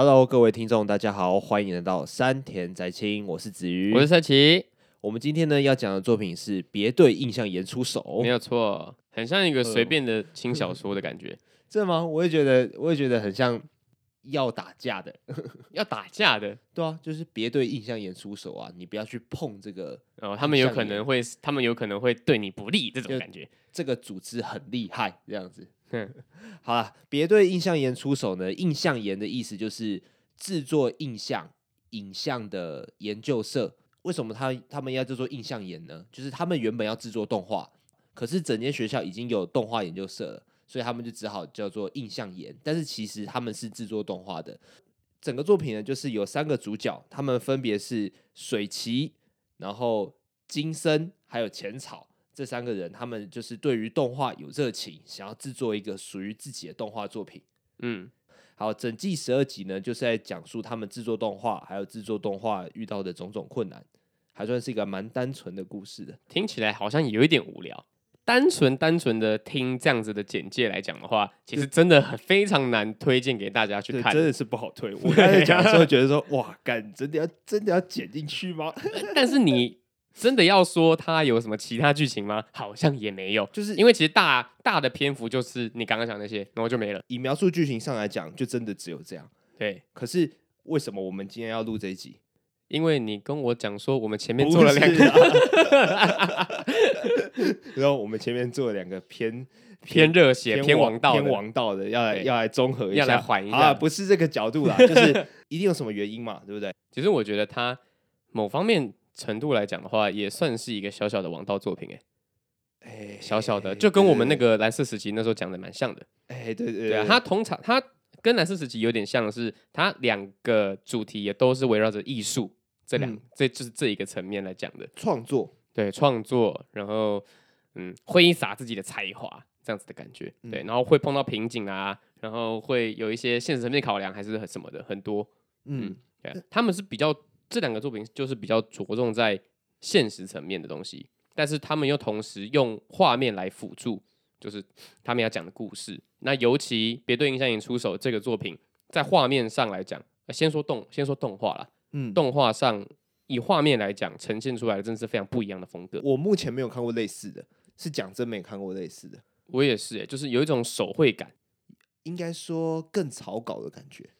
Hello，各位听众，大家好，欢迎来到山田宅青，我是子瑜，我是赛奇。我们今天呢要讲的作品是《别对印象研出手》，没有错，很像一个随便的轻小说的感觉，呃、真的吗？我也觉得，我也觉得很像要打架的，要打架的，对啊，就是别对印象研出手啊，你不要去碰这个，哦，他们有可能会，他们有可能会对你不利，这种感觉，这个组织很厉害，这样子。好了，别对印象研出手呢？印象研的意思就是制作印象影像的研究社。为什么他他们要制作映像研呢？就是他们原本要制作动画，可是整间学校已经有动画研究社了，所以他们就只好叫做印象研。但是其实他们是制作动画的。整个作品呢，就是有三个主角，他们分别是水崎，然后金森，还有浅草。这三个人，他们就是对于动画有热情，想要制作一个属于自己的动画作品。嗯，好，整季十二集呢，就是在讲述他们制作动画，还有制作动画遇到的种种困难，还算是一个蛮单纯的故事的。听起来好像有一点无聊，单纯单纯的听这样子的简介来讲的话，其实真的很非常难推荐给大家去看，真的是不好推。我刚才讲的时候觉得说，哇，干，真的要真的要剪进去吗？但是你。真的要说它有什么其他剧情吗？好像也没有，就是因为其实大大的篇幅就是你刚刚讲那些，然后就没了。以描述剧情上来讲，就真的只有这样。对，可是为什么我们今天要录这一集？因为你跟我讲说我们前面做了两个，然后我们前面做了两个偏偏热血、偏王道、偏王道的，要来要来综合一下，要来缓一下。啊，不是这个角度啦，就是一定有什么原因嘛，对不对？其实我觉得他某方面。程度来讲的话，也算是一个小小的王道作品，哎，哎，小小的，就跟我们那个蓝色时期那时候讲的蛮像的，哎，对对对，它通常它跟蓝色时期有点像的是，它两个主题也都是围绕着艺术这两，嗯、这就是这一个层面来讲的创作，对创作，然后嗯，挥洒自己的才华这样子的感觉，对，然后会碰到瓶颈啊，然后会有一些现实层面考量，还是很什么的很多，嗯，对，他们是比较。这两个作品就是比较着重在现实层面的东西，但是他们又同时用画面来辅助，就是他们要讲的故事。那尤其别对映像影出手这个作品，在画面上来讲，先说动，先说动画啦，嗯，动画上以画面来讲呈现出来的，真的是非常不一样的风格。我目前没有看过类似的，是讲真没看过类似的。我也是，哎，就是有一种手绘感，应该说更草稿的感觉。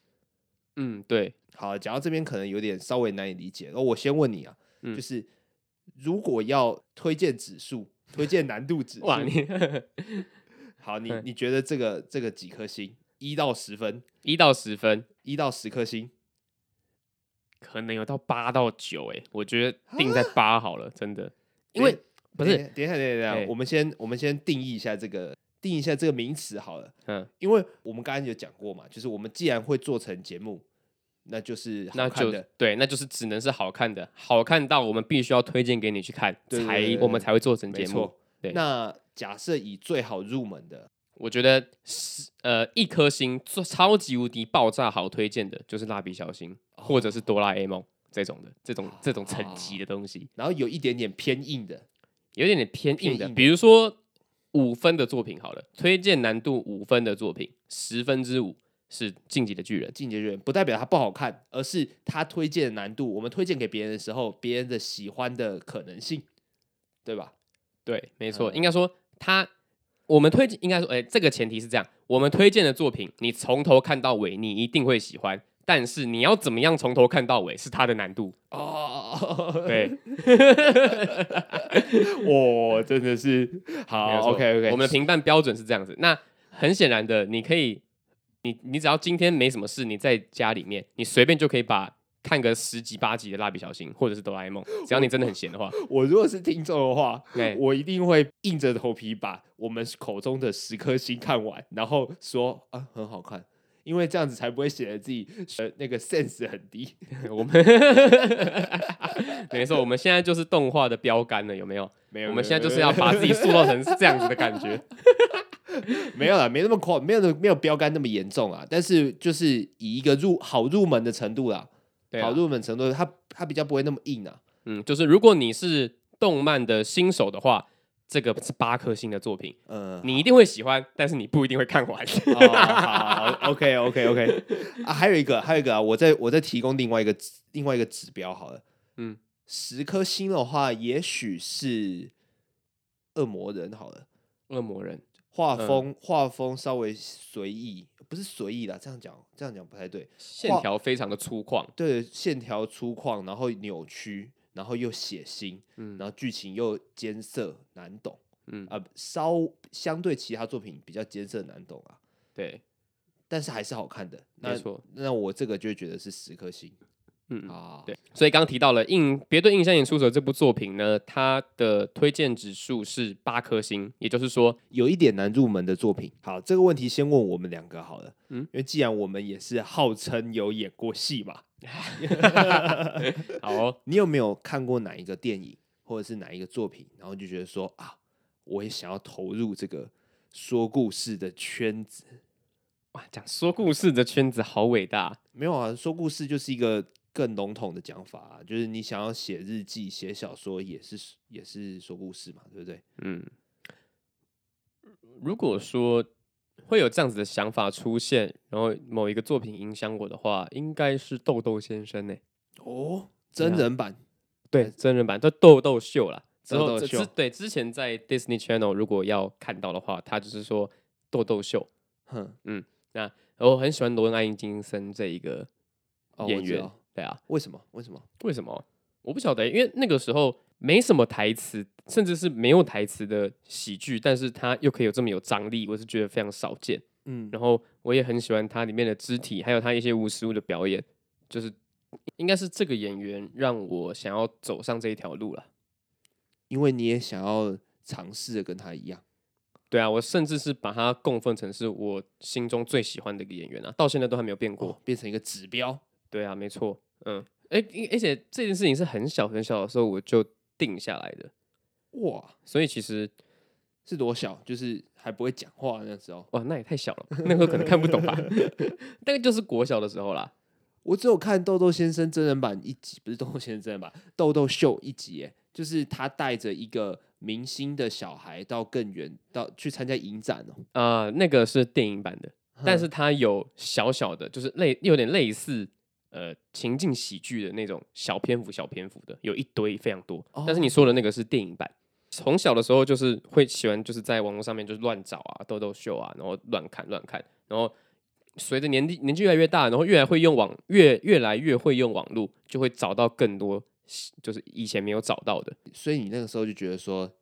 嗯，对。好，讲到这边可能有点稍微难以理解。哦，我先问你啊，嗯、就是如果要推荐指数，推荐难度指数，哇你好，你 你觉得这个这个几颗星？一到十分，一到十分，一到十颗星，可能有到八到九。哎，我觉得定在八好了，真的。因为不是，等一下，等一下，等一下，我们先我们先定义一下这个，定义一下这个名词好了。嗯，因为我们刚刚有讲过嘛，就是我们既然会做成节目。那就是好看的，对，那就是只能是好看的，好看到我们必须要推荐给你去看，对对对对，才我们才会做成节目。对，那假设以最好入门的，我觉得是呃一颗星，做超级无敌爆炸好推荐的，就是蜡笔小新，哦、或者是哆啦 A 梦这种的，这种这种层级的东西。然后有一点点偏硬的，有一点点偏硬的，硬的比如说五分的作品好了，推荐难度五分的作品，十分之五。是进击的巨人，进击的巨人不代表它不好看，而是它推荐的难度。我们推荐给别人的时候，别人的喜欢的可能性，对吧？对，没错，嗯、应该说他，我们推荐应该说，哎、欸，这个前提是这样，我们推荐的作品，你从头看到尾，你一定会喜欢。但是你要怎么样从头看到尾，是它的难度哦。对，我，真的是好，OK OK，我们的评判标准是这样子。那很显然的，你可以。你你只要今天没什么事，你在家里面，你随便就可以把看个十集八集的蜡笔小新或者是哆啦 A 梦，只要你真的很闲的话我。我如果是听众的话，对我一定会硬着头皮把我们口中的十颗星看完，然后说啊很好看，因为这样子才不会显得自己呃那个 sense 很低。我们 没错，我们现在就是动画的标杆了，有没有？没有，我们现在就是要把自己塑造成这样子的感觉。没有啦，没那么夸，没有没有标杆那么严重啊。但是就是以一个入好入门的程度啦，啊、好入门程度，它它比较不会那么硬啊。嗯，就是如果你是动漫的新手的话，这个是八颗星的作品，嗯，你一定会喜欢，但是你不一定会看完。哦、好，OK OK OK 啊，还有一个，还有一个啊，我再我再提供另外一个另外一个指标好了，嗯，十颗星的话，也许是恶魔人好了，恶魔人画风画、嗯、风稍微随意，不是随意啦，这样讲这样讲不太对，线条非常的粗犷，对，线条粗犷，然后扭曲。然后又血腥，嗯，然后剧情又艰涩难懂，嗯。啊，稍相对其他作品比较艰涩难懂啊，对，但是还是好看的，没错。那我这个就觉得是十颗星，嗯啊，对。所以刚刚提到了印别对印象演出者这部作品呢，它的推荐指数是八颗星，也就是说有一点难入门的作品。好，这个问题先问我们两个好了，嗯，因为既然我们也是号称有演过戏嘛。好哦，你有没有看过哪一个电影或者是哪一个作品，然后就觉得说啊，我也想要投入这个说故事的圈子？哇，讲说故事的圈子好伟大。没有啊，说故事就是一个更笼统的讲法啊，就是你想要写日记、写小说，也是也是说故事嘛，对不对？嗯，如果说。会有这样子的想法出现，然后某一个作品影响我的话，应该是豆豆先生呢。哦，真人版，对，真人版叫豆豆秀啦。之后豆豆秀之对之前在 Disney Channel 如果要看到的话，他就是说豆豆秀。哼，嗯，那我很喜欢罗恩·爱因金森这一个演员。哦、对啊，为什么？为什么？为什么？我不晓得，因为那个时候。没什么台词，甚至是没有台词的喜剧，但是他又可以有这么有张力，我是觉得非常少见。嗯，然后我也很喜欢它里面的肢体，还有它一些无实物的表演，就是应该是这个演员让我想要走上这一条路了。因为你也想要尝试的跟他一样。对啊，我甚至是把他供奉成是我心中最喜欢的一个演员啊，到现在都还没有变过，哦，变成一个指标。对啊，没错。嗯，哎，而且这件事情是很小很小的时候我就。定下来的哇，所以其实是多小，就是还不会讲话那时候哇，那也太小了，那时候可能看不懂吧？大概就是国小的时候啦。我只有看豆豆先生真人版一集，不是豆豆先生真人版，豆豆秀一集，哎，就是他带着一个明星的小孩到更远，到去参加影展哦。啊、呃，那个是电影版的，但是他有小小的，就是类有点类似。呃，情境喜剧的那种小篇幅、小篇幅的有一堆非常多，但是你说的那个是电影版。从小的时候就是会喜欢，就是在网络上面就是乱找啊、豆豆秀啊，然后乱看乱看，然后随着年纪年纪越来越大，然后越来会用网越越来越会用网络，就会找到更多就是以前没有找到的。所以你那个时候就觉得说，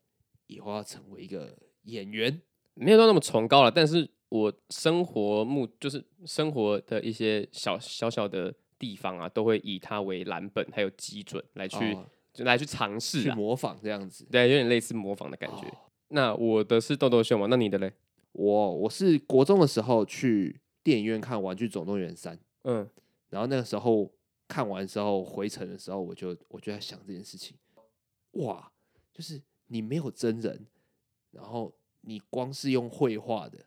以后要成为一个演员，没有到那么崇高了，但是我生活目就是生活的一些小小小的。地方啊，都会以它为蓝本，还有基准来去，哦、就来去尝试去模仿这样子，对，有点类似模仿的感觉。哦、那我的是豆豆秀嘛？那你的嘞？我我是国中的时候去电影院看《玩具总动员三》，嗯，然后那个时候看完之后回程的时候，我就我就在想这件事情，哇，就是你没有真人，然后你光是用绘画的，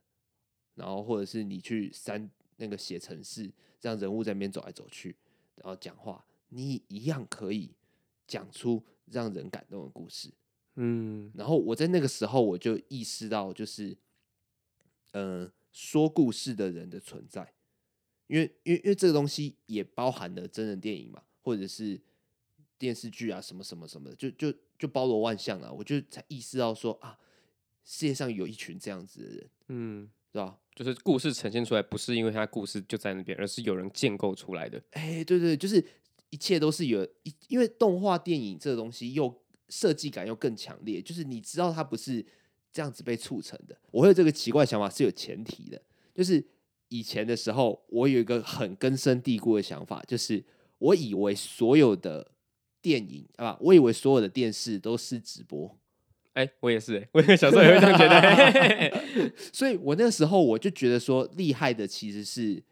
然后或者是你去三那个写程式。让人物在那边走来走去，然后讲话，你一样可以讲出让人感动的故事。嗯，然后我在那个时候我就意识到，就是，嗯、呃，说故事的人的存在，因为因为因为这个东西也包含了真人电影嘛，或者是电视剧啊，什么什么什么的，就就就包罗万象了。我就才意识到说啊，世界上有一群这样子的人，嗯，是吧？就是故事呈现出来，不是因为他故事就在那边，而是有人建构出来的。哎、对对，就是一切都是有，因为动画电影这个东西又设计感又更强烈，就是你知道它不是这样子被促成的。我会有这个奇怪想法是有前提的，就是以前的时候，我有一个很根深蒂固的想法，就是我以为所有的电影啊，我以为所有的电视都是直播。哎、欸，我也是，我小时候也会这样觉得，所以我那个时候我就觉得说，厉害的其实是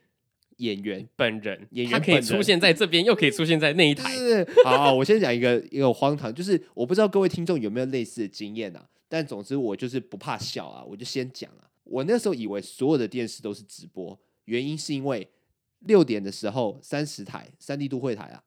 演员本人，演员可以出现在这边，又可以出现在那一台。好，好，我先讲一个一个荒唐，就是我不知道各位听众有没有类似的经验啊，但总之我就是不怕笑啊，我就先讲啊。我那时候以为所有的电视都是直播，原因是因为六点的时候三十台三 D 都会台啊，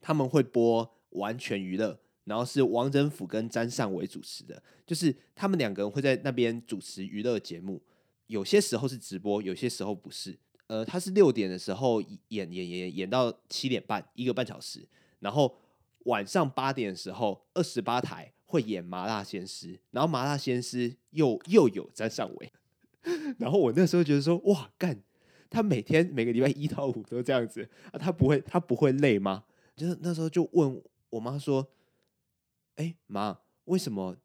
他们会播完全娱乐。然后是王仁甫跟詹尚伟主持的，就是他们两个人会在那边主持娱乐节目，有些时候是直播，有些时候不是。呃，他是六点的时候演演演演，到七点半，一个半小时，然后晚上八点的时候，二十八台会演《麻辣鲜师》，然后《麻辣鲜师》又又有詹尚伟，然后我那时候觉得说，哇，干，他每天每个礼拜一到五都这样子啊，他不会他不会累吗？就是那时候就问我妈说。哎，妈，为什么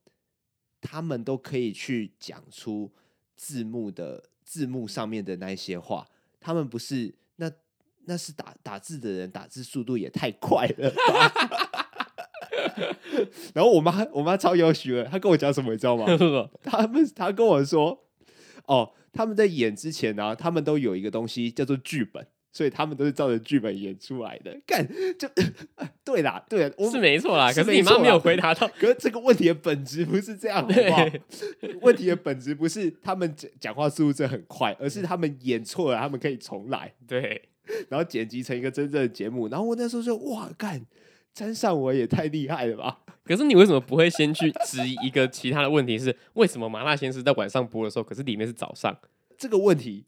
他们都可以去讲出字幕的字幕上面的那些话？他们不是那那是打打字的人，打字速度也太快了吧。然后我妈我妈超优秀的，她跟我讲什么你知道吗？他们她跟我说，哦，他们在演之前呢、啊，他们都有一个东西叫做剧本。所以他们都是照着剧本演出来的，干就 对啦，对啦，我是没错啦。可是你妈没有回答到，可是这个问题的本质不是这样，好不好？问题的本质不是他们讲讲话速度真的很快，而是他们演错了，他们可以重来。对，然后剪辑成一个真正的节目。然后我那时候就：“哇，干，詹尚伟也太厉害了吧！”可是你为什么不会先去质疑一个其他的问题？是为什么《麻辣鲜师》在晚上播的时候，可是里面是早上？这个问题，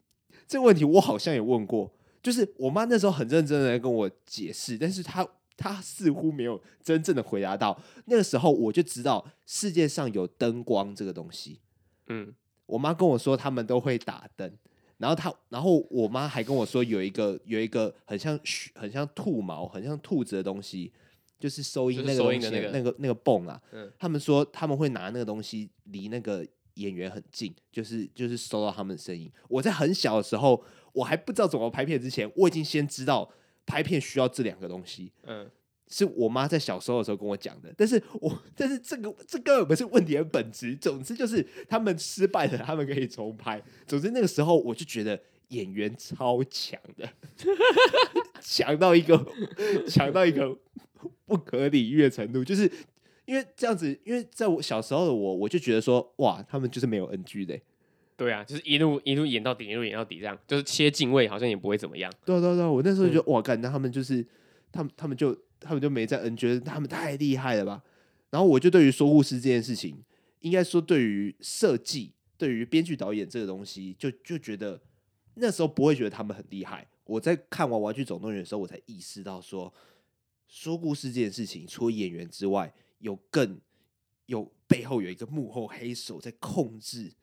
这个问题我好像也问过。就是我妈那时候很认真的在跟我解释，但是她她似乎没有真正的回答到。那个时候我就知道世界上有灯光这个东西。嗯，我妈跟我说他们都会打灯，然后她，然后我妈还跟我说有一个有一个很像很像兔毛、很像兔子的东西，就是收音那个东西那个那个那个泵啊。嗯，他们说他们会拿那个东西离那个演员很近，就是就是收到他们的声音。我在很小的时候。我还不知道怎么拍片之前，我已经先知道拍片需要这两个东西。嗯，是我妈在小时候的时候跟我讲的。但是我但是这个这根本不是问题的本质。总之就是他们失败了，他们可以重拍。总之那个时候我就觉得演员超强的，强到一个强到一个不可理喻的程度。就是因为这样子，因为在我小时候的我，我就觉得说哇，他们就是没有 NG 的。对啊，就是一路一路演到底，一路演到底，这样就是切近位，好像也不会怎么样。对啊对啊对啊，我那时候就觉得、嗯、哇，干，那他们就是他们他们就他们就没在 N，觉得他们太厉害了吧。然后我就对于说故事这件事情，应该说对于设计、对于编剧导演这个东西，就就觉得那时候不会觉得他们很厉害。我在看完《玩具总动员》的时候，我才意识到说，说故事这件事情，除了演员之外，有更有背后有一个幕后黑手在控制。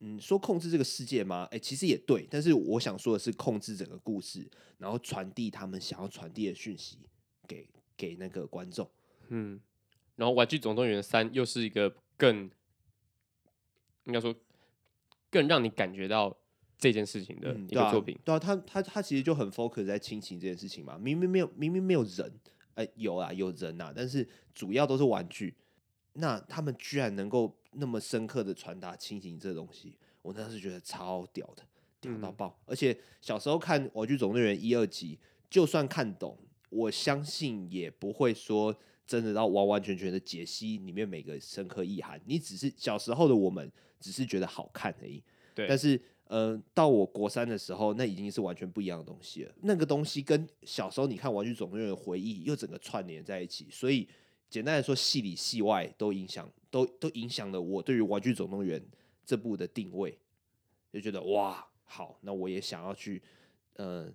嗯，说控制这个世界吗？哎、欸，其实也对，但是我想说的是控制整个故事，然后传递他们想要传递的讯息给给那个观众。嗯，然后《玩具总动员三》又是一个更应该说更让你感觉到这件事情的一个作品。嗯、对啊，他他他其实就很 focus 在亲情这件事情嘛。明明没有，明明没有人，哎、欸，有啊，有人呐，但是主要都是玩具。那他们居然能够那么深刻的传达亲情这东西，我那时觉得超屌的，屌到爆！嗯、而且小时候看《玩具总动员》一二集，就算看懂，我相信也不会说真的到完完全全的解析里面每个深刻意涵。你只是小时候的我们，只是觉得好看而已。对。但是，呃，到我国三的时候，那已经是完全不一样的东西了。那个东西跟小时候你看《玩具总动员》的回忆又整个串联在一起，所以。简单来说，戏里戏外都影响，都都影响了我对于《玩具总动员》这部的定位，就觉得哇，好，那我也想要去，呃，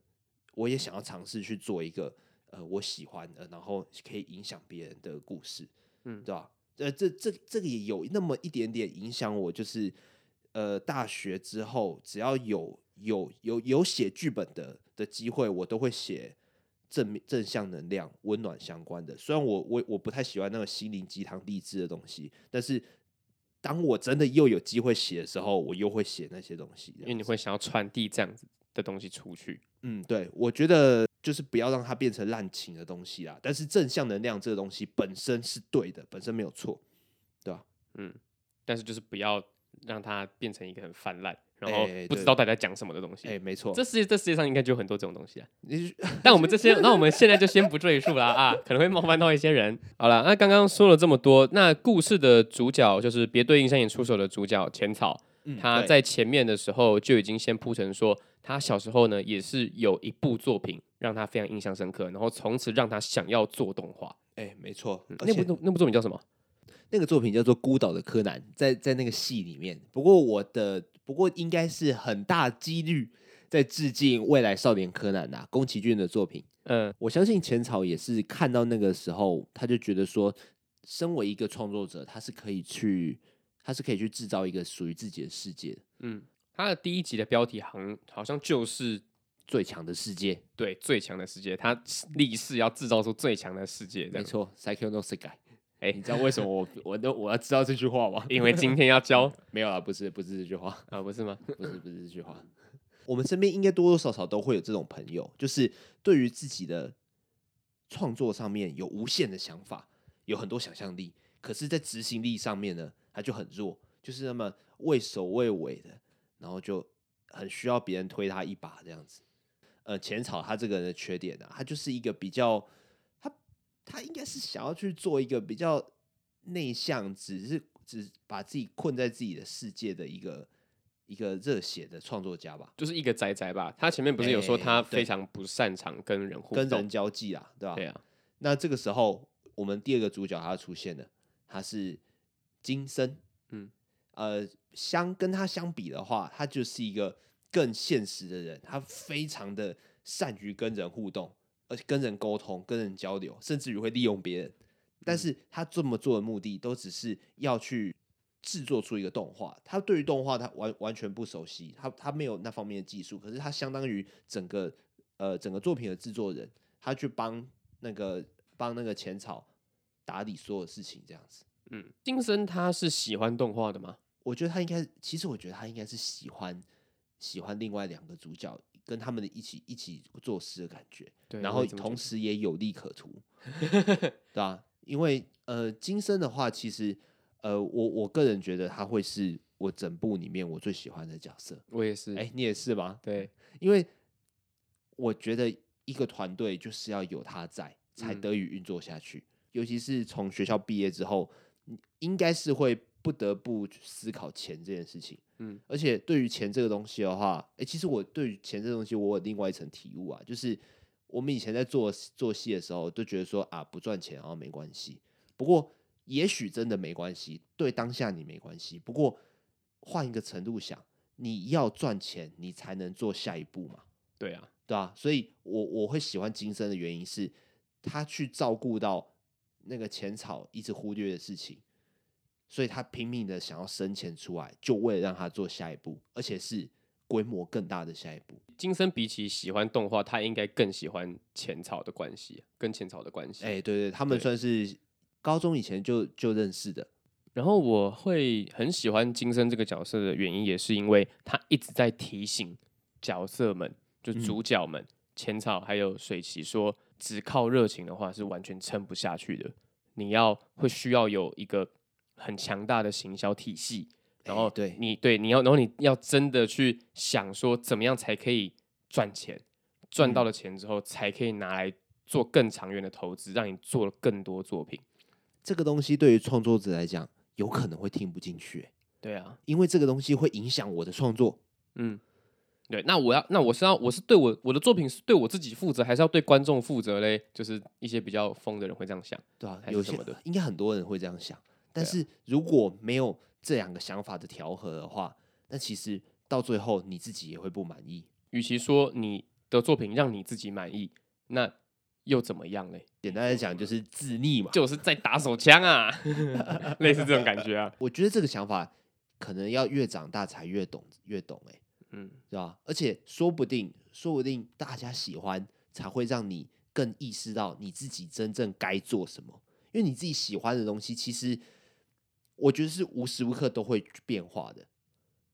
我也想要尝试去做一个呃我喜欢的，然后可以影响别人的故事，嗯，对吧？呃，这这这个也有那么一点点影响我，就是呃，大学之后只要有有有有写剧本的的机会，我都会写。正正向能量、温暖相关的，虽然我我我不太喜欢那个心灵鸡汤励志的东西，但是当我真的又有机会写的时候，我又会写那些东西，因为你会想要传递这样子的东西出去。嗯，对，我觉得就是不要让它变成滥情的东西啦。但是正向能量这个东西本身是对的，本身没有错，对吧？嗯，但是就是不要让它变成一个很泛滥。然后不知道大家讲什么的东西，哎、欸，没错，这世界这世界上应该就有很多这种东西啊。但我们这些，那我们现在就先不赘述了啊，可能会冒犯到一些人。好了，那刚刚说了这么多，那故事的主角就是别对映像研出手的主角浅草，嗯、他在前面的时候就已经先铺成说，他小时候呢也是有一部作品让他非常印象深刻，然后从此让他想要做动画。哎、欸，没错，那部那部作品叫什么？那个作品叫做《孤岛的柯南》，在在那个戏里面。不过我的不过应该是很大几率在致敬《未来少年柯南》呐，宫崎骏的作品。嗯，我相信浅草也是看到那个时候，他就觉得说，身为一个创作者，他是可以去，他是可以去制造一个属于自己的世界的。嗯，他的第一集的标题好像好像就是。最强的世界，对，最强的世界，他立誓要制造出最强的世界。没错 no Sekai。哎，你知道为什么我我都我要知道这句话吗？因为今天要教。没有啊，不是不是这句话啊，不是吗？不是不是这句话。我们身边应该多多少少都会有这种朋友，就是对于自己的创作上面有无限的想法，有很多想象力，可是，在执行力上面呢，他就很弱，就是那么畏首畏尾的，然后就很需要别人推他一把这样子。呃，浅草他这个人的缺点啊，他就是一个比较，他他应该是想要去做一个比较内向，只是只把自己困在自己的世界的一个一个热血的创作家吧，就是一个宅宅吧。他前面不是有说他非常不擅长跟人互动、跟人交际啊，对吧？对啊。那这个时候，我们第二个主角他出现了，他是金生，嗯，呃，相跟他相比的话，他就是一个。更现实的人，他非常的善于跟人互动，而且跟人沟通、跟人交流，甚至于会利用别人。但是他这么做的目的，都只是要去制作出一个动画。他对于动画，他完完全不熟悉，他他没有那方面的技术。可是他相当于整个呃整个作品的制作人，他去帮那个帮那个浅草打理所有事情，这样子。嗯，金森他是喜欢动画的吗？我觉得他应该，其实我觉得他应该是喜欢。喜欢另外两个主角跟他们的一起一起做事的感觉，然后同时也有利可图，对吧？因为呃，金生的话，其实呃，我我个人觉得他会是我整部里面我最喜欢的角色。我也是，哎，你也是吗？对，因为我觉得一个团队就是要有他在，才得以运作下去。嗯、尤其是从学校毕业之后，应该是会。不得不思考钱这件事情，嗯，而且对于钱这个东西的话，哎、欸，其实我对于钱这个东西，我有另外一层体悟啊，就是我们以前在做做戏的时候，都觉得说啊，不赚钱然后没关系。不过也许真的没关系，对当下你没关系。不过换一个程度想，你要赚钱，你才能做下一步嘛。对啊，对啊，所以我我会喜欢金生的原因是，他去照顾到那个浅草一直忽略的事情。所以他拼命的想要生钱出来，就为了让他做下一步，而且是规模更大的下一步。金森比起喜欢动画，他应该更喜欢浅草的关系，跟浅草的关系。哎、欸，对对，他们算是高中以前就就认识的。然后我会很喜欢金森这个角色的原因，也是因为他一直在提醒角色们，就主角们，浅、嗯、草还有水崎说，只靠热情的话是完全撑不下去的。你要会需要有一个。很强大的行销体系，然后对你对你要，然后你要真的去想说，怎么样才可以赚钱？赚到了钱之后，才可以拿来做更长远的投资，让你做了更多作品。这个东西对于创作者来讲，有可能会听不进去。对啊，因为这个东西会影响我的创作。嗯，对。那我要，那我是要，我是对我我的作品是对我自己负责，还是要对观众负责嘞？就是一些比较疯的人会这样想，对啊，有什么的？应该很多人会这样想。但是如果没有这两个想法的调和的话，那其实到最后你自己也会不满意。与其说你的作品让你自己满意，那又怎么样嘞？简单来讲就是自腻嘛，就是在打手枪啊，类似这种感觉啊。我觉得这个想法可能要越长大才越懂，越懂哎、欸，嗯，是吧？而且说不定，说不定大家喜欢才会让你更意识到你自己真正该做什么，因为你自己喜欢的东西其实。我觉得是无时无刻都会变化的，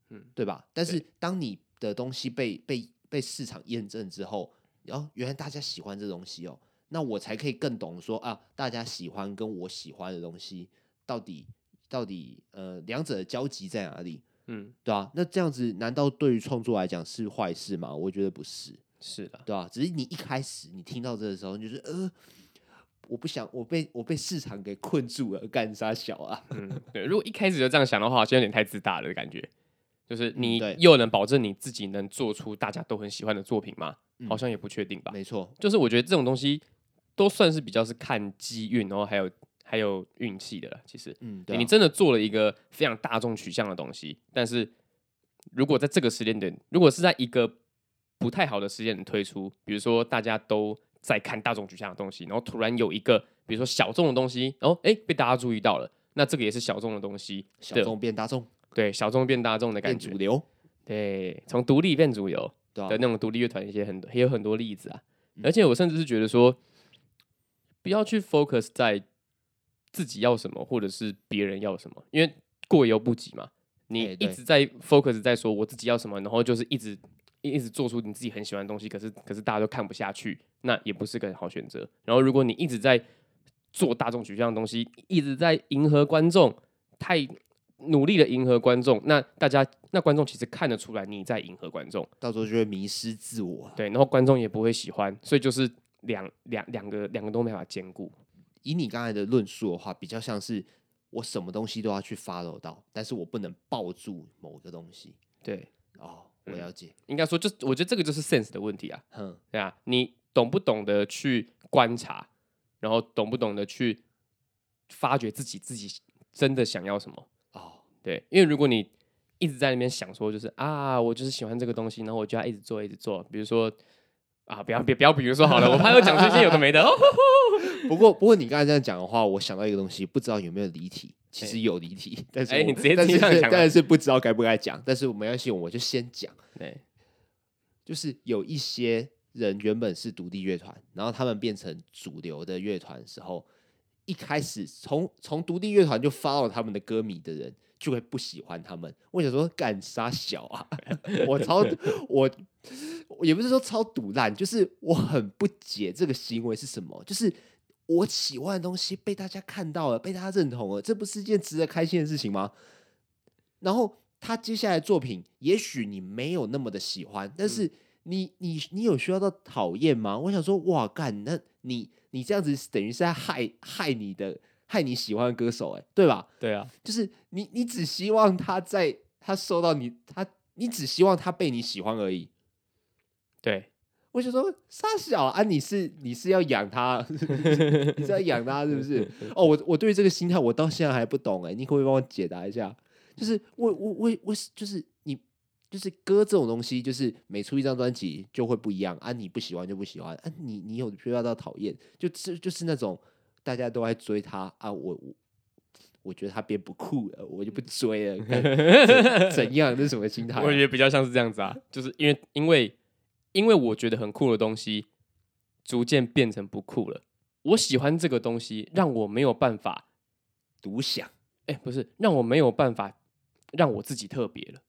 嗯，对吧？但是当你的东西被被被市场验证之后，然后原来大家喜欢这东西哦，那我才可以更懂说啊，大家喜欢跟我喜欢的东西到底到底呃两者的交集在哪里？嗯，对啊？那这样子难道对于创作来讲是坏事吗？我觉得不是，是的，对吧？只是你一开始你听到这个时候，你就是呃。我不想，我被我被市场给困住了，干啥小啊？嗯，对。如果一开始就这样想的话，好像有点太自大了的感觉。就是你又能保证你自己能做出大家都很喜欢的作品吗？嗯好像也不确定吧。没错，就是我觉得这种东西都算是比较是看机运，然后还有还有运气的了。其实，嗯，对啊你真的做了一个非常大众取向的东西，但是如果在这个时间点，如果是在一个不太好的时间点推出，比如说大家都在看大众取向的东西，然后突然有一个比如说小众的东西，然后哎被大家注意到了，那这个也是小众的东西，小众变大众，对小众变大众的感觉变主，流，对，从独立变主流。的那种独立乐团，一些很多也有很多例子啊。嗯而且我甚至是觉得说，不要去 focus 在自己要什么，或者是别人要什么，因为过犹不及嘛。你一直在 focus 在说我自己要什么，然后就是一直一直做出你自己很喜欢的东西，可是可是大家都看不下去，那也不是个好选择。然后如果你一直在做大众取向的东西，一直在迎合观众，太努力的迎合观众，那大家那观众其实看得出来你在迎合观众。到时候就会迷失自我。对，然后观众也不会喜欢，所以就是两两两个两个都没法兼顾。以你刚才的论述的话，比较像是我什么东西都要去 follow 到，但是我不能抱住某个东西。对，哦，我了解。应该说，就我觉得这个就是 sense 的问题啊，哼，对啊，你懂不懂得去观察，然后懂不懂得去发掘自己自己真的想要什么？哦，对，因为如果你一直在那边想说，就是啊，我就是喜欢这个东西，然后我就要一直做，一直做，比如说啊，不要别不要，比如说好了，我怕又讲出一些有的没的。哦 不过不过你刚才这样讲的话，我想到一个东西，不知道有没有离题。其实有离题，但是我哎你直接但是直接这样讲但是不知道该不该讲。但是我没关系，我就先讲。对，就是有一些人原本是独立乐团，然后他们变成主流的乐团的时候，一开始从从独立乐团就 follow 他们的歌迷的人，就会不喜欢他们。我想说，干啥小啊？我超我我也不是说超赌烂，就是我很不解这个行为是什么，就是。我喜欢的东西被大家看到了，被大家认同了，这不是一件值得开心的事情吗？然后他接下来的作品，也许你没有那么的喜欢，但是你你你有需要到讨厌吗？我想说，哇，干，那你你这样子等于是在害害你的害你喜欢的歌手，哎，对吧？对啊，就是你你只希望他在他受到你他，你只希望他被你喜欢而已。对。我就说傻小啊，你是你是要养他，你是要养他是不是？哦，我我对于这个心态我到现在还不懂哎，你可不可以帮我解答一下？就是我我我我就是你就是歌这种东西，就是每出一张专辑就会不一样啊，你不喜欢就不喜欢啊，你你有需要到讨厌，就是就是那种大家都在追他啊，我我我觉得他变不酷了，我就不追了，怎怎样？这是什么心态啊？我觉得比较像是这样子啊，就是因为因为。因为我觉得很酷的东西，逐渐变成不酷了。我喜欢这个东西，让我没有办法独享。哎，不是，让我没有办法让我自己特别了。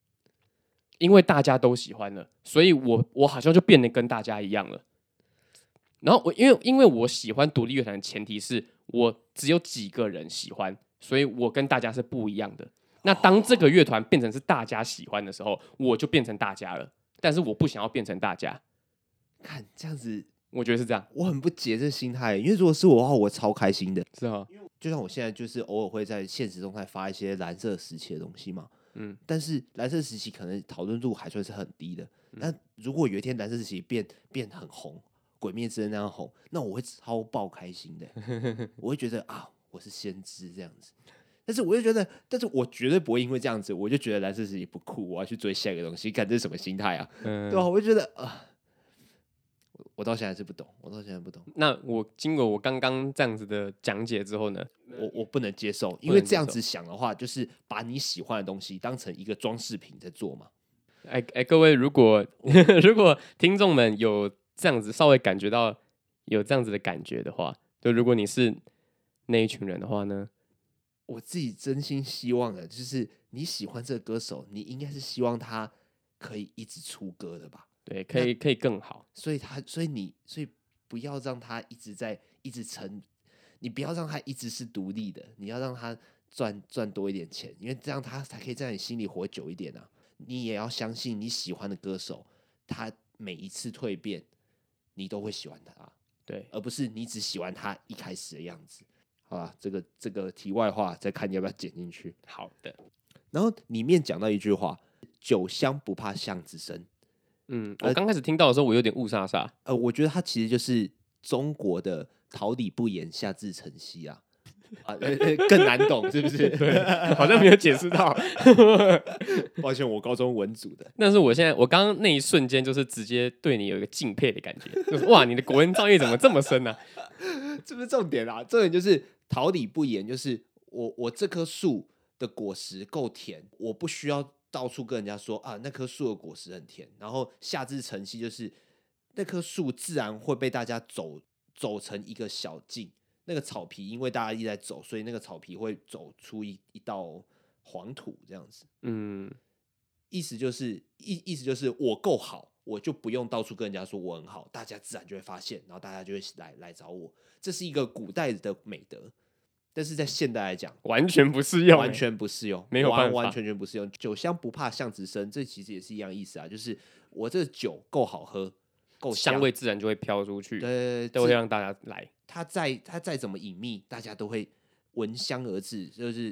因为大家都喜欢了，所以我我好像就变得跟大家一样了。然后我因为因为我喜欢独立乐团的前提是我只有几个人喜欢，所以我跟大家是不一样的。那当这个乐团变成是大家喜欢的时候，我就变成大家了。但是我不想要变成大家，看这样子，我觉得是这样。我很不解这心态，因为如果是我的话，我超开心的。是啊，就像我现在就是偶尔会在现实中态发一些蓝色时期的东西嘛，嗯，但是蓝色时期可能讨论度还算是很低的。那如果有一天蓝色时期变变很红，鬼灭之刃那样红，那我会超爆开心的，我会觉得啊，我是先知这样子。但是我就觉得，但是我绝对不会因为这样子，我就觉得蓝色时期不酷，我要去追下一个东西。看这是什么心态啊？嗯、对吧？我就觉得啊、呃，我到现在还是不懂，我到现在不懂。那我经过我刚刚这样子的讲解之后呢，我我不能接受，因为这样子想的话，就是把你喜欢的东西当成一个装饰品在做嘛。哎哎，各位，如果 如果听众们有这样子稍微感觉到有这样子的感觉的话，就如果你是那一群人的话呢？我自己真心希望的，就是你喜欢这个歌手，你应该是希望他可以一直出歌的吧？对，可以可以更好。所以他，所以你，所以不要让他一直在一直成，你不要让他一直是独立的，你要让他赚赚多一点钱，因为这样他才可以在你心里活久一点啊。你也要相信你喜欢的歌手，他每一次蜕变，你都会喜欢他，对，而不是你只喜欢他一开始的样子。好吧，这个这个题外话，再看你要不要剪进去。好的。然后里面讲到一句话，酒香不怕巷子深。嗯，我刚开始听到的时候，我有点雾煞煞。呃，我觉得它其实就是中国的桃李不言，下自成蹊啊。啊，更难懂是不是？对，好像没有解释到。抱歉，我高中文组的。但是我现在，我刚刚那一瞬间，就是直接对你有一个敬佩的感觉，就是哇，你的国文造诣怎么这么深呢？啊？这不是重点啊，重点就是桃李不言，就是我我这棵树的果实够甜，我不需要到处跟人家说啊，那棵树的果实很甜。然后下至晨曦，就是那棵树自然会被大家走走成一个小径。那个草皮，因为大家一直在走，所以那个草皮会走出一一道黄土，这样子。嗯，意思就是意意思就是我够好，我就不用到处跟人家说我很好，大家自然就会发现，然后大家就会来来找我。这是一个古代的美德，但是在现代来讲，完全不适用，完全不适用，没有完完全全不适用。酒香不怕巷子深，这其实也是一样意思啊，就是我这酒够好喝，够香味自然就会飘出去，对，都会让大家来。它再它再怎么隐秘，大家都会闻香而至，就是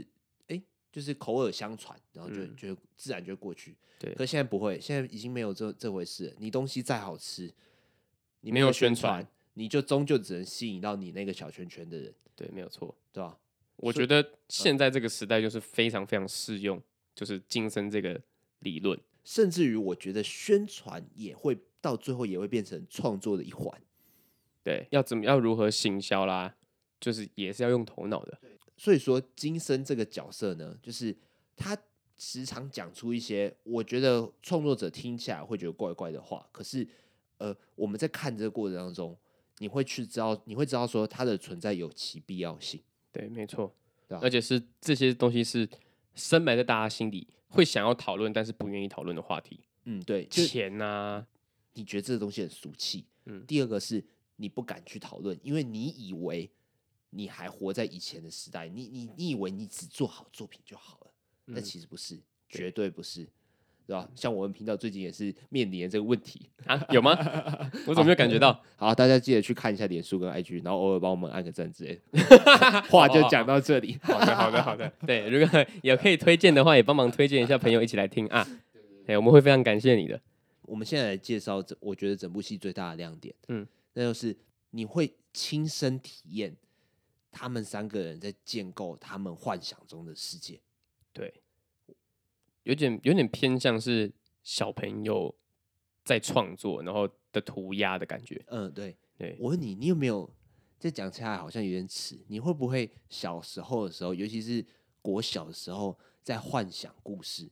哎、欸，就是口耳相传，然后就就自然就过去。对，可现在不会，现在已经没有这这回事。你东西再好吃，你没有宣传，你就终究只能吸引到你那个小圈圈的人。对，没有错，对吧？我觉得现在这个时代就是非常非常适用，就是今生这个理论，甚至于我觉得宣传也会到最后也会变成创作的一环。对，要怎么要如何行销啦，就是也是要用头脑的。所以说，金生这个角色呢，就是他时常讲出一些我觉得创作者听起来会觉得怪怪的话，可是呃，我们在看这个过程当中，你会去知道，你会知道说它的存在有其必要性。对，没错，而且是这些东西是深埋在大家心里，会想要讨论，但是不愿意讨论的话题。嗯，对，钱啊，你觉得这个东西很俗气。嗯，第二个是。你不敢去讨论，因为你以为你还活在以前的时代，你你你以为你只做好作品就好了，但、嗯、其实不是，绝对不是，对吧？像我们频道最近也是面临这个问题啊，有吗？我怎么没有感觉到？好，好，大家记得去看一下脸书跟 IG，然后偶尔帮我们按个赞之类的。话就讲到这里，好的，好的，好的。对，如果有可以推荐的话，也帮忙推荐一下朋友一起来听啊。对，我们会非常感谢你的。我们现在来介绍这，我觉得整部戏最大的亮点，嗯。那就是你会亲身体验他们三个人在建构他们幻想中的世界，对，有点有点偏向是小朋友在创作，然后的涂鸦的感觉。嗯，对对。我问你，你有没有这讲起来好像有点迟？你会不会小时候的时候，尤其是国小的时候，在幻想故事？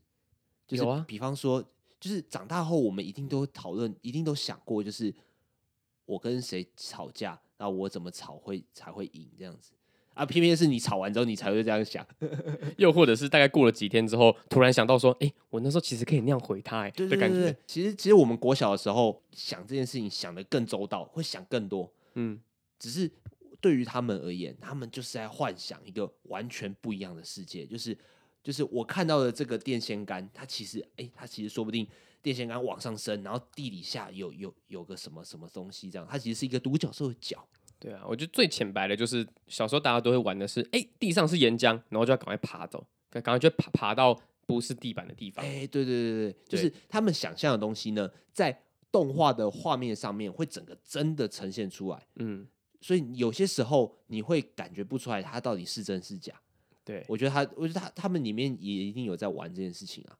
就是啊，比方说，就是长大后我们一定都讨论，一定都想过，就是。我跟谁吵架，然后我怎么吵会才会赢这样子啊？偏偏是你吵完之后，你才会这样想，又或者是大概过了几天之后，突然想到说，哎、欸，我那时候其实可以那样回他，哎，对对对，对，其实其实我们国小的时候想这件事情想的更周到，会想更多，嗯，只是对于他们而言，他们就是在幻想一个完全不一样的世界，就是就是我看到的这个电线杆，它其实哎、欸，它其实说不定。电线杆往上升，然后地底下有有有个什么什么东西，这样它其实是一个独角兽的脚。对啊，我觉得最浅白的就是小时候大家都会玩的是，哎，地上是岩浆，然后就要赶快爬走，赶快就爬爬到不是地板的地方。哎，对对对对，就是他们想象的东西呢，在动画的画面上面会整个真的呈现出来。嗯，所以有些时候你会感觉不出来它到底是真是假。对，我觉得他，我觉得他他们里面也一定有在玩这件事情啊。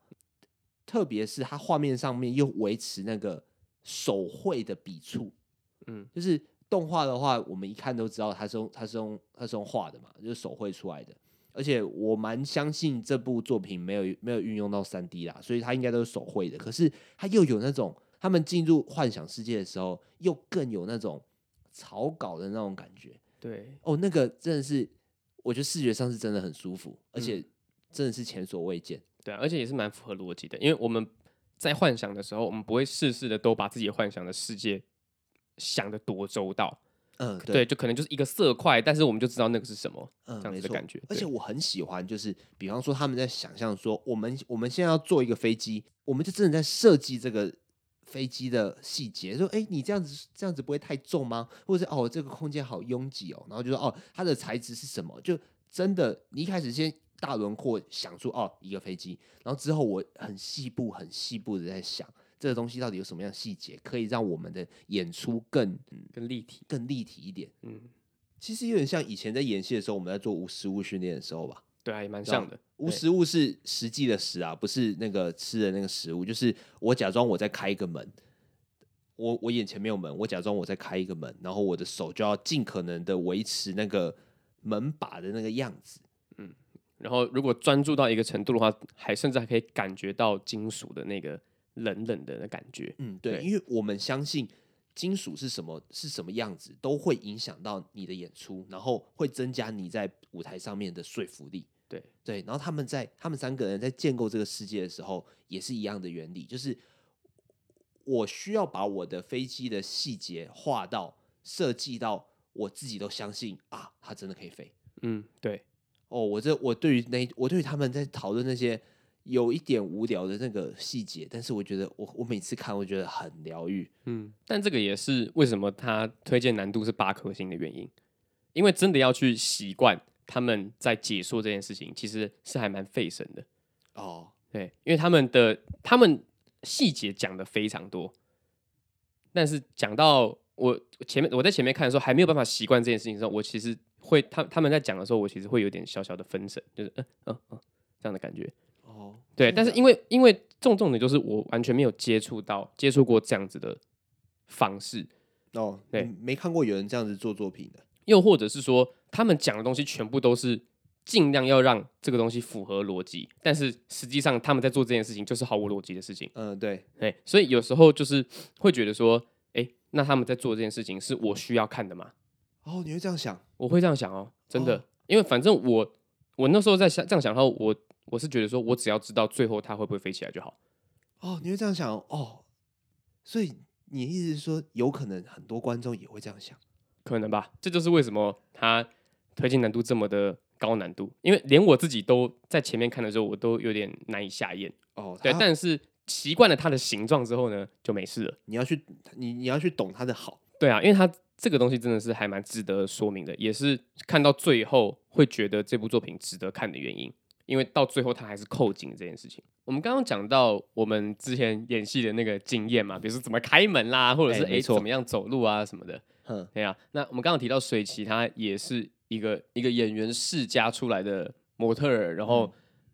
特别是他画面上面又维持那个手绘的笔触，嗯，就是动画的话，我们一看都知道它是用它是用它是用画的嘛，就是手绘出来的。而且我蛮相信这部作品没有没有运用到三 D 啦，所以它应该都是手绘的。可是它又有那种他们进入幻想世界的时候，又更有那种草稿的那种感觉。对，哦，那个真的是我觉得视觉上是真的很舒服，而且真的是前所未见。对，而且也是蛮符合逻辑的，因为我们在幻想的时候，我们不会事事的都把自己幻想的世界想的多周到。嗯，对，对，就可能就是一个色块，但是我们就知道那个是什么，嗯，这样子的感觉。而且我很喜欢，就是比方说他们在想象说，我们我们现在要做一个飞机，我们就真的在设计这个飞机的细节，说，哎，你这样子这样子不会太重吗？或者是哦，这个空间好拥挤哦，然后就说哦，它的材质是什么？就真的，你一开始先。大轮廓想出哦一个飞机，然后之后我很细部、很细部的在想这个东西到底有什么样的细节，可以让我们的演出更、嗯、更立体、更立体一点。嗯，其实有点像以前在演戏的时候，我们在做无实物训练的时候吧。对啊，也蛮像的。无实物是实际的实啊，不是那个吃的那个食物。就是我假装我在开一个门，我我眼前没有门，我假装我在开一个门，然后我的手就要尽可能的维持那个门把的那个样子。嗯，然后如果专注到一个程度的话，还甚至还可以感觉到金属的那个冷冷的感觉。嗯，对，对，因为我们相信金属是什么是什么样子，都会影响到你的演出，然后会增加你在舞台上面的说服力。对对，然后他们在他们三个人在建构这个世界的时候，也是一样的原理，就是我需要把我的飞机的细节画到设计到我自己都相信啊，它真的可以飞。嗯，对。哦，我这我对于那我对于他们在讨论那些有一点无聊的那个细节，但是我觉得我我每次看我觉得很疗愈。嗯，但这个也是为什么他推荐难度是八颗星的原因，因为真的要去习惯。他们在解说这件事情，其实是还蛮费神的哦。对，因为他们的他们细节讲的非常多，但是讲到我前面我在前面看的时候，还没有办法习惯这件事情的时候，我其实会他他们在讲的时候，我其实会有点小小的分神，就是嗯嗯嗯这样的感觉。哦，对，但是因为因为重重点就是我完全没有接触到接触过这样子的方式哦，对，没看过有人这样子做作品的，又或者是说。他们讲的东西全部都是尽量要让这个东西符合逻辑，但是实际上他们在做这件事情就是毫无逻辑的事情。嗯，对，对，所以有时候就是会觉得说，哎，那他们在做这件事情是我需要看的吗？哦，你会这样想？我会这样想哦，真的，哦、因为反正我我那时候在想这样想的话，我我是觉得说我只要知道最后它会不会飞起来就好。哦，你会这样想哦？所以你的意思是说，有可能很多观众也会这样想？可能吧，这就是为什么它。推进难度这么的高难度，因为连我自己都在前面看的时候，我都有点难以下咽。哦，对，但是习惯了它的形状之后呢，就没事了。你要去，你你要去懂它的好。对啊，因为它这个东西真的是还蛮值得说明的，也是看到最后会觉得这部作品值得看的原因。因为到最后他还是扣紧这件事情。我们刚刚讲到我们之前演戏的那个经验嘛，比如说怎么开门啦，或者是哎、欸、怎么样走路啊什么的。嗯，对啊。那我们刚刚提到水崎，他也是。一个一个演员世家出来的模特儿，然后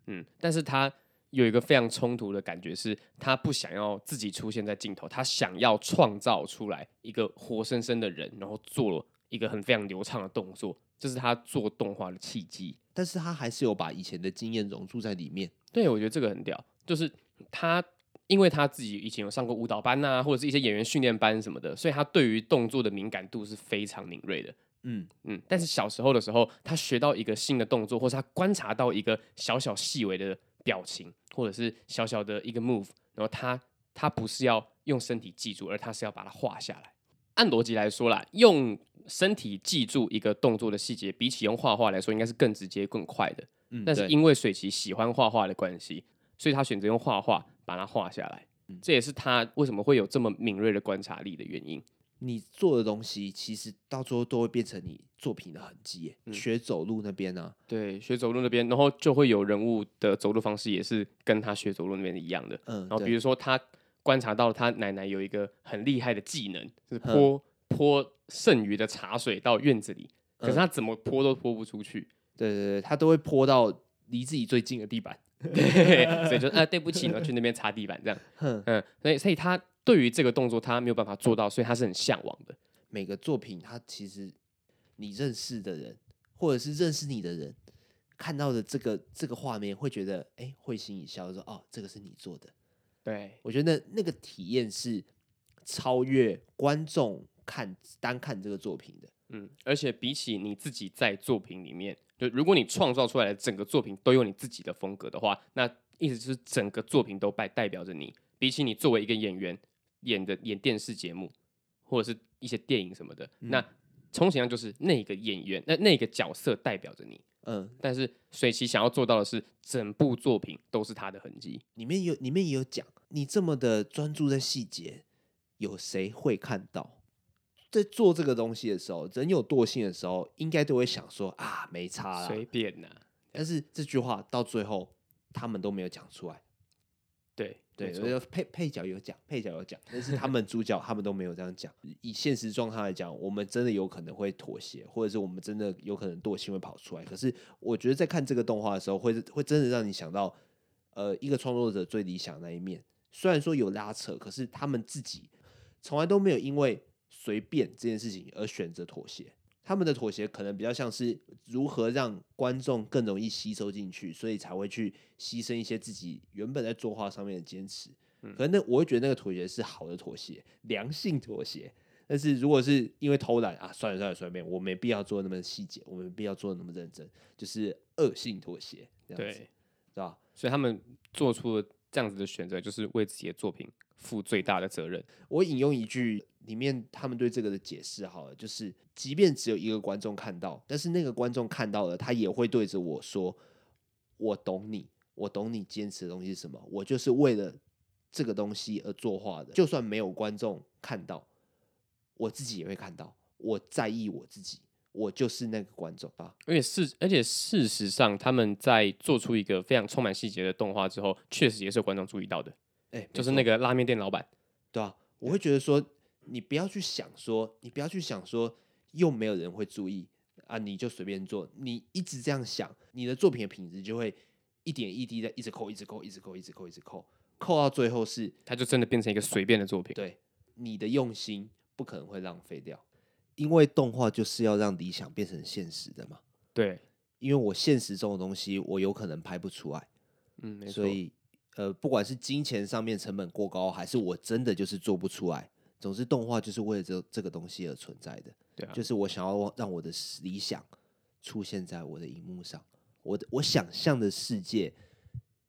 嗯，嗯，但是他有一个非常冲突的感觉，是他不想要自己出现在镜头，他想要创造出来一个活生生的人，然后做了一个很非常流畅的动作，这是他做动画的契机。但是他还是有把以前的经验融入在里面。对，我觉得这个很屌，就是他因为他自己以前有上过舞蹈班呐、啊，或者是一些演员训练班什么的，所以他对于动作的敏感度是非常敏锐的。嗯嗯，但是小时候的时候，他学到一个新的动作，或是他观察到一个小小细微的表情，或者是小小的一个 move，然后他他不是要用身体记住，而他是要把它画下来。按逻辑来说啦，用身体记住一个动作的细节，比起用画画来说，应该是更直接、更快的。嗯，但是因为水崎喜欢画画的关系，所以他选择用画画把它画下来。嗯，这也是他为什么会有这么敏锐的观察力的原因。你做的东西，其实到最后都会变成你作品的痕迹。嗯、学走路那边呢、啊？对，学走路那边，然后就会有人物的走路方式也是跟他学走路那边一样的。嗯，然后比如说他观察到他奶奶有一个很厉害的技能，就是泼泼剩余的茶水到院子里，可是他怎么泼都泼不出去。对对对，他都会泼到离自己最近的地板。对，所以就啊，对不起，然后去那边擦地板这样。嗯，所以所以他。对于这个动作，他没有办法做到，所以他是很向往的。每个作品，他其实你认识的人，或者是认识你的人，看到的这个这个画面，会觉得哎，会心一笑，说哦，这个是你做的。对，我觉得那，那个体验是超越观众看单看这个作品的。嗯，而且比起你自己在作品里面，就如果你创造出来的整个作品都有你自己的风格的话，那意思就是整个作品都代代表着你。比起你作为一个演员。演的演电视节目，或者是一些电影什么的，嗯、那充其量就是那个演员，那那个角色代表着你。嗯，但是水崎想要做到的是，整部作品都是他的痕迹。里面有里面也有讲，你这么的专注在细节，有谁会看到？在做这个东西的时候，人有惰性的时候，应该都会想说啊，没差啦，随便呐。但是这句话到最后他们都没有讲出来。对对，配配角有讲，配角有讲，但是他们主角他们都没有这样讲。以现实状态来讲，我们真的有可能会妥协，或者是我们真的有可能惰性会跑出来。可是我觉得在看这个动画的时候，会会真的让你想到，呃，一个创作者最理想的那一面。虽然说有拉扯，可是他们自己从来都没有因为随便这件事情而选择妥协。他们的妥协可能比较像是如何让观众更容易吸收进去，所以才会去牺牲一些自己原本在作画上面的坚持。可能那我会觉得那个妥协是好的妥协，良性妥协。但是如果是因为偷懒啊，算了算了，随便，我没必要做那么细节，我没必要做那么认真，就是恶性妥协，这样子，对，是吧？所以他们做出了这样子的选择，就是为自己的作品负最大的责任。我引用一句。里面他们对这个的解释好了，就是即便只有一个观众看到，但是那个观众看到了，他也会对着我说：“我懂你，我懂你坚持的东西是什么，我就是为了这个东西而作画的。就算没有观众看到，我自己也会看到。我在意我自己，我就是那个观众啊。而且事，而且事实上，他们在做出一个非常充满细节的动画之后，确实也是有观众注意到的。哎，就是那个拉面店老板，对啊，我会觉得说。你不要去想说，你不要去想说，又没有人会注意啊，你就随便做。你一直这样想，你的作品的品质就会一点一滴的一直扣，一直扣，一直扣，一直扣，一直扣，扣到最后是，它就真的变成一个随便的作品。对，你的用心不可能会浪费掉，因为动画就是要让理想变成现实的嘛。对，因为我现实中的东西，我有可能拍不出来。嗯，没错。所以，呃，不管是金钱上面成本过高，还是我真的就是做不出来。总之，动画就是为了这这个东西而存在的。对啊，就是我想要让我的理想出现在我的荧幕上，我的我想象的世界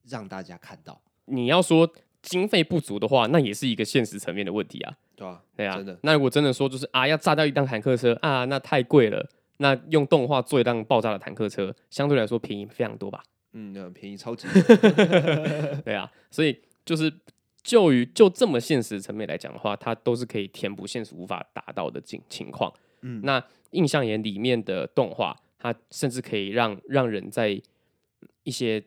让大家看到。你要说经费不足的话，那也是一个现实层面的问题啊。对啊，对啊，真的。那如果真的说就是啊，要炸掉一辆坦克车啊，那太贵了。那用动画做一辆爆炸的坦克车，相对来说便宜非常多吧？嗯，那便宜超级。对啊，所以就是。就于就这么现实层面来讲的话，它都是可以填补现实无法达到的情情况。嗯，那印象眼里面的动画，它甚至可以让让人在一些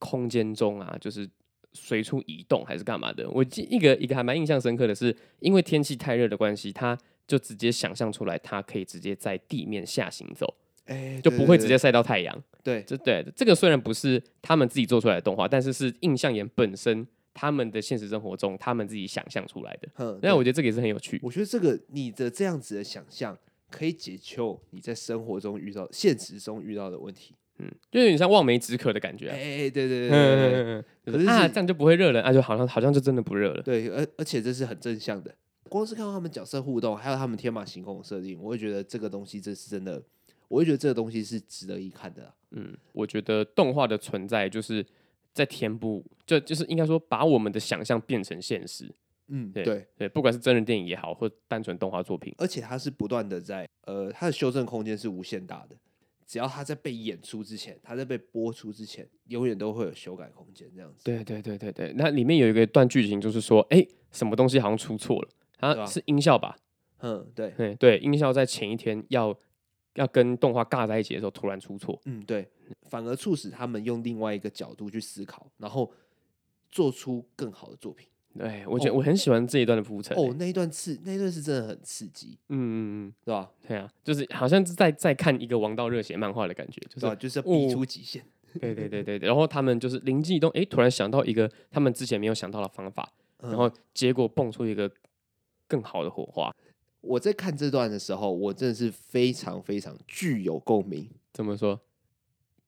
空间中啊，就是随处移动还是干嘛的。我记一个一个还蛮印象深刻的是，因为天气太热的关系，他就直接想象出来，它可以直接在地面下行走，欸、就不会直接晒到太阳。对，这对这个虽然不是他们自己做出来的动画，但是是映像研本身。他们的现实生活中，他们自己想象出来的，那我觉得这个也是很有趣。我觉得这个你的这样子的想象，可以解救你在生活中遇到、现实中遇到的问题。嗯，就有点像望梅止渴的感觉。哎哎，对对对对。可是啊，这样就不会热了，啊，就好像好像就真的不热了。对，而而且这是很正向的。光是看到他们角色互动，还有他们天马行空的设定，我会觉得这个东西这是真的，我会觉得这个东西是值得一看的。嗯，我觉得动画的存在就是。在填补，就就是应该说，把我们的想象变成现实。嗯，对对对，不管是真人电影也好，或单纯动画作品，而且它是不断的在，呃，它的修正空间是无限大的。只要它在被演出之前，它在被播出之前，永远都会有修改空间。这样子。对对对对对，那里面有一个段剧情，就是说，哎、欸，什么东西好像出错了？它是音效吧？嗯，对，对对，音效在前一天要要跟动画尬在一起的时候，突然出错。嗯，对。反而促使他们用另外一个角度去思考，然后做出更好的作品。对，我觉得我很喜欢这一段的铺陈。哦，那一段刺，那一段是真的很刺激。嗯嗯嗯，对吧？对啊，就是好像是在在看一个王道热血漫画的感觉，就是、啊、就是要逼出极限。哦、对对对对，然后他们就是灵机一动，哎，突然想到一个他们之前没有想到的方法，然后结果蹦出一个更好的火花。我在看这段的时候，我真的是非常非常具有共鸣。怎么说？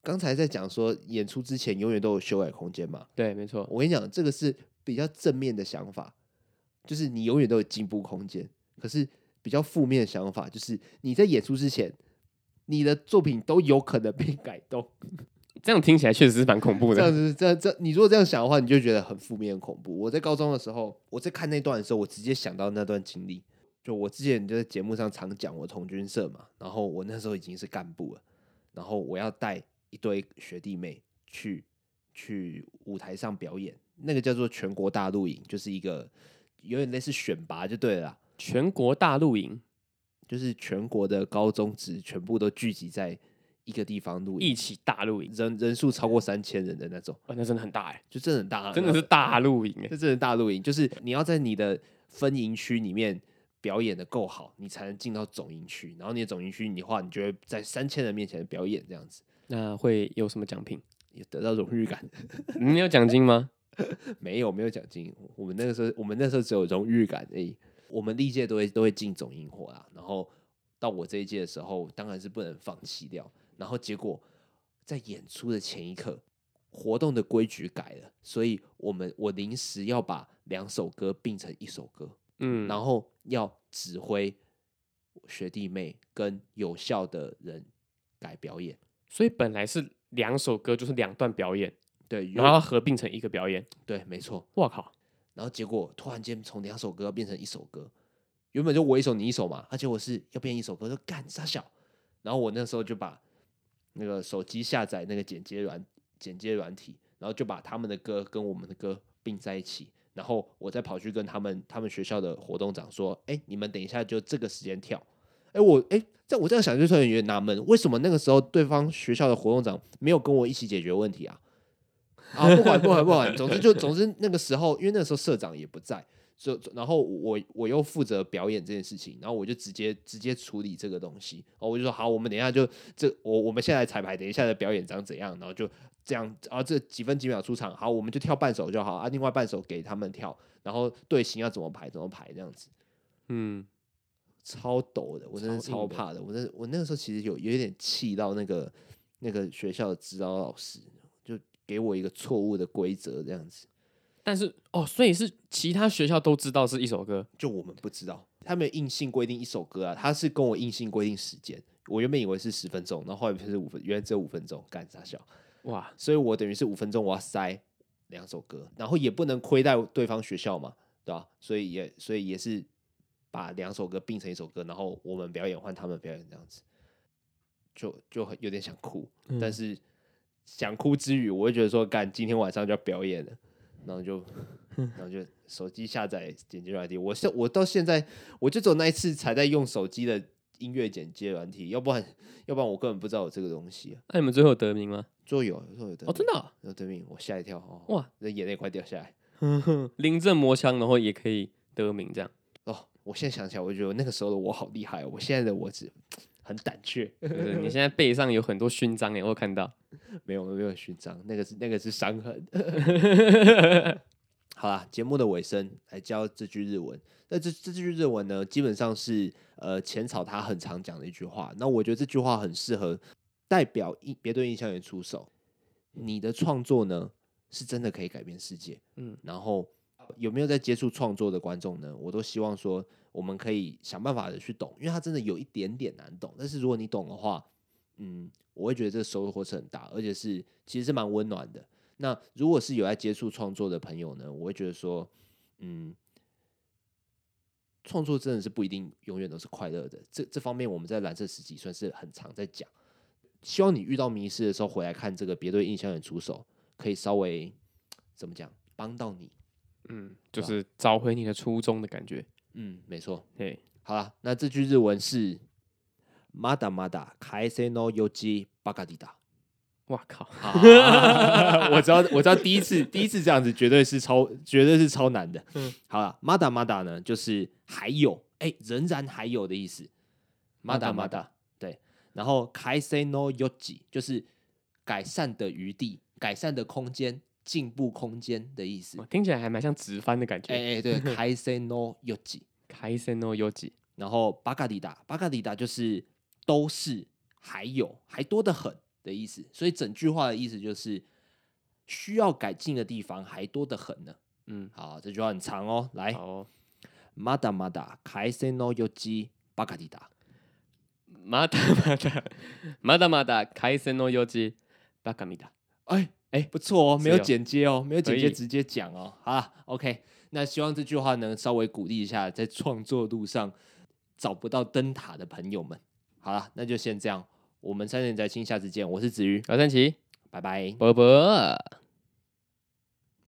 刚才在讲说演出之前永远都有修改空间嘛？对，没错。我跟你讲，这个是比较正面的想法，就是你永远都有进步空间。可是比较负面的想法，就是你在演出之前，你的作品都有可能被改动。这样听起来确实是蛮恐怖的。这样子，这样这，你如果这样想的话，你就觉得很负面、很恐怖。我在高中的时候，我在看那段的时候，我直接想到那段经历。就我之前就在节目上常讲我童军社嘛，然后我那时候已经是干部了，然后我要带。一堆学弟妹去去舞台上表演，那个叫做全国大露营，就是一个有点类似选拔就对了啦。全国大露营就是全国的高中职全部都聚集在一一个地方露营，一起大露营，人人数超过三千人的那种，哦，那真的很大哎，就真的很大，真的是大露营哎，这真的大露营，就是你要在你的分营区里面表演的够好，你才能进到总营区，然后你的总营区你的话，你就会在三千人面前表演这样子，那会有什么奖品？有得到荣誉感？你 有奖金吗？没有，没有奖金。我们那个时候，我们那时候只有荣誉感而已。我们历届都会都会进总营火啦，然后到我这一届的时候，当然是不能放弃掉。然后结果在演出的前一刻，活动的规矩改了，所以我们我临时要把两首歌并成一首歌，嗯，然后要指挥学弟妹跟有效的人改表演。所以本来是两首歌，就是两段表演，对，然后合并成一个表演，对，没错。我靠！然后结果突然间从两首歌变成一首歌，原本就我一首你一首嘛，而且我是要变一首歌，就干傻小。然后我那时候就把那个手机下载那个剪接软剪接软体，然后就把他们的歌跟我们的歌并在一起，然后我再跑去跟他们他们学校的活动长说：“哎，你们等一下就这个时间跳。”哎，我哎，在我这样想就突然有点纳闷，为什么那个时候对方学校的活动长没有跟我一起解决问题啊？啊，不管不管不管，总之就总之那个时候，因为那个时候社长也不在，就然后我我又负责表演这件事情，然后我就直接直接处理这个东西，然后我就说好，我们等一下就这我我们现在彩排，等一下的表演长怎样，然后就这样啊，这几分几秒出场，好，我们就跳半首就好啊，另外半首给他们跳，然后队形要怎么排怎么排这样子，嗯，超抖的，我真的超怕的，我那我那个时候其实有有一点气到那个那个学校的指导老师。给我一个错误的规则这样子，但是哦，所以是其他学校都知道是一首歌，就我们不知道。他们硬性规定一首歌啊，他是跟我硬性规定时间。我原本以为是十分钟，然后后来是五分，原来只有五分钟，干啥笑？哇！所以我等于是五分钟我要塞两首歌，然后也不能亏待对方学校嘛，对吧？所以也所以也是把两首歌并成一首歌，然后我们表演换他们表演这样子，就就很有点想哭，嗯、但是。想哭之余，我会觉得说，干今天晚上就要表演了，然后就，然后就手机下载剪辑软体。我现我到现在，我就只有那一次才在用手机的音乐剪接软体，要不然，要不然我根本不知道有这个东西。那、啊、你们最后得名吗？最后有，最后有得名哦，真的、哦、有得名，我吓一跳哦，哇，那眼泪快掉下来，临阵磨枪，然后也可以得名这样。哦，我现在想起来，我觉得那个时候的我好厉害，我现在的我只。很胆怯，你现在背上有很多勋章哎，我看到，没有没有勋章，那个是那个是伤痕。好啦，节目的尾声来教这句日文。那这这句日文呢，基本上是呃浅草他很常讲的一句话。那我觉得这句话很适合代表印，别对印象员出手。你的创作呢，是真的可以改变世界。嗯，然后有没有在接触创作的观众呢？我都希望说。我们可以想办法的去懂，因为它真的有一点点难懂。但是如果你懂的话，嗯，我会觉得这个收获是很大，而且是其实是蛮温暖的。那如果是有在接触创作的朋友呢，我会觉得说，嗯，创作真的是不一定永远都是快乐的。这这方面我们在蓝色时期算是很常在讲。希望你遇到迷失的时候回来看这个，别对印象很出手，可以稍微怎么讲，帮到你。嗯，就是找回你的初衷的感觉。嗯，没错。嘿，好了，那这句日文是“まだまだ开戦の余地ばかりだ”。哇靠！我知道，我知道，第一次，第一次这样子绝对是超，绝对是超难的。嗯，好了，“まだまだ”呢，就是还有，哎、欸，仍然还有的意思。まだまだ，对。然后“开戦の余地”就是改善的余地、改善的空间。 进步空间的意思，听起来还蛮像直翻的感觉。哎哎，对，开森诺尤吉，开森诺尤吉，然后巴卡迪达，巴卡迪达就是都是还有还多得很的意思，所以整句话的意思就是需要改进的地方还多得很呢。嗯，好，这句话很长哦，来，まだまだ开森诺尤吉巴卡迪达，まだまだまだまだ开森诺尤吉巴卡米达，哎。 哎、欸，不错哦，没有剪接哦，没有剪接，直接讲哦。好啦，OK，那希望这句话能稍微鼓励一下在创作路上找不到灯塔的朋友们。好了，那就先这样，我们三人在青，下次见。我是子瑜，老三奇，拜拜，啵啵。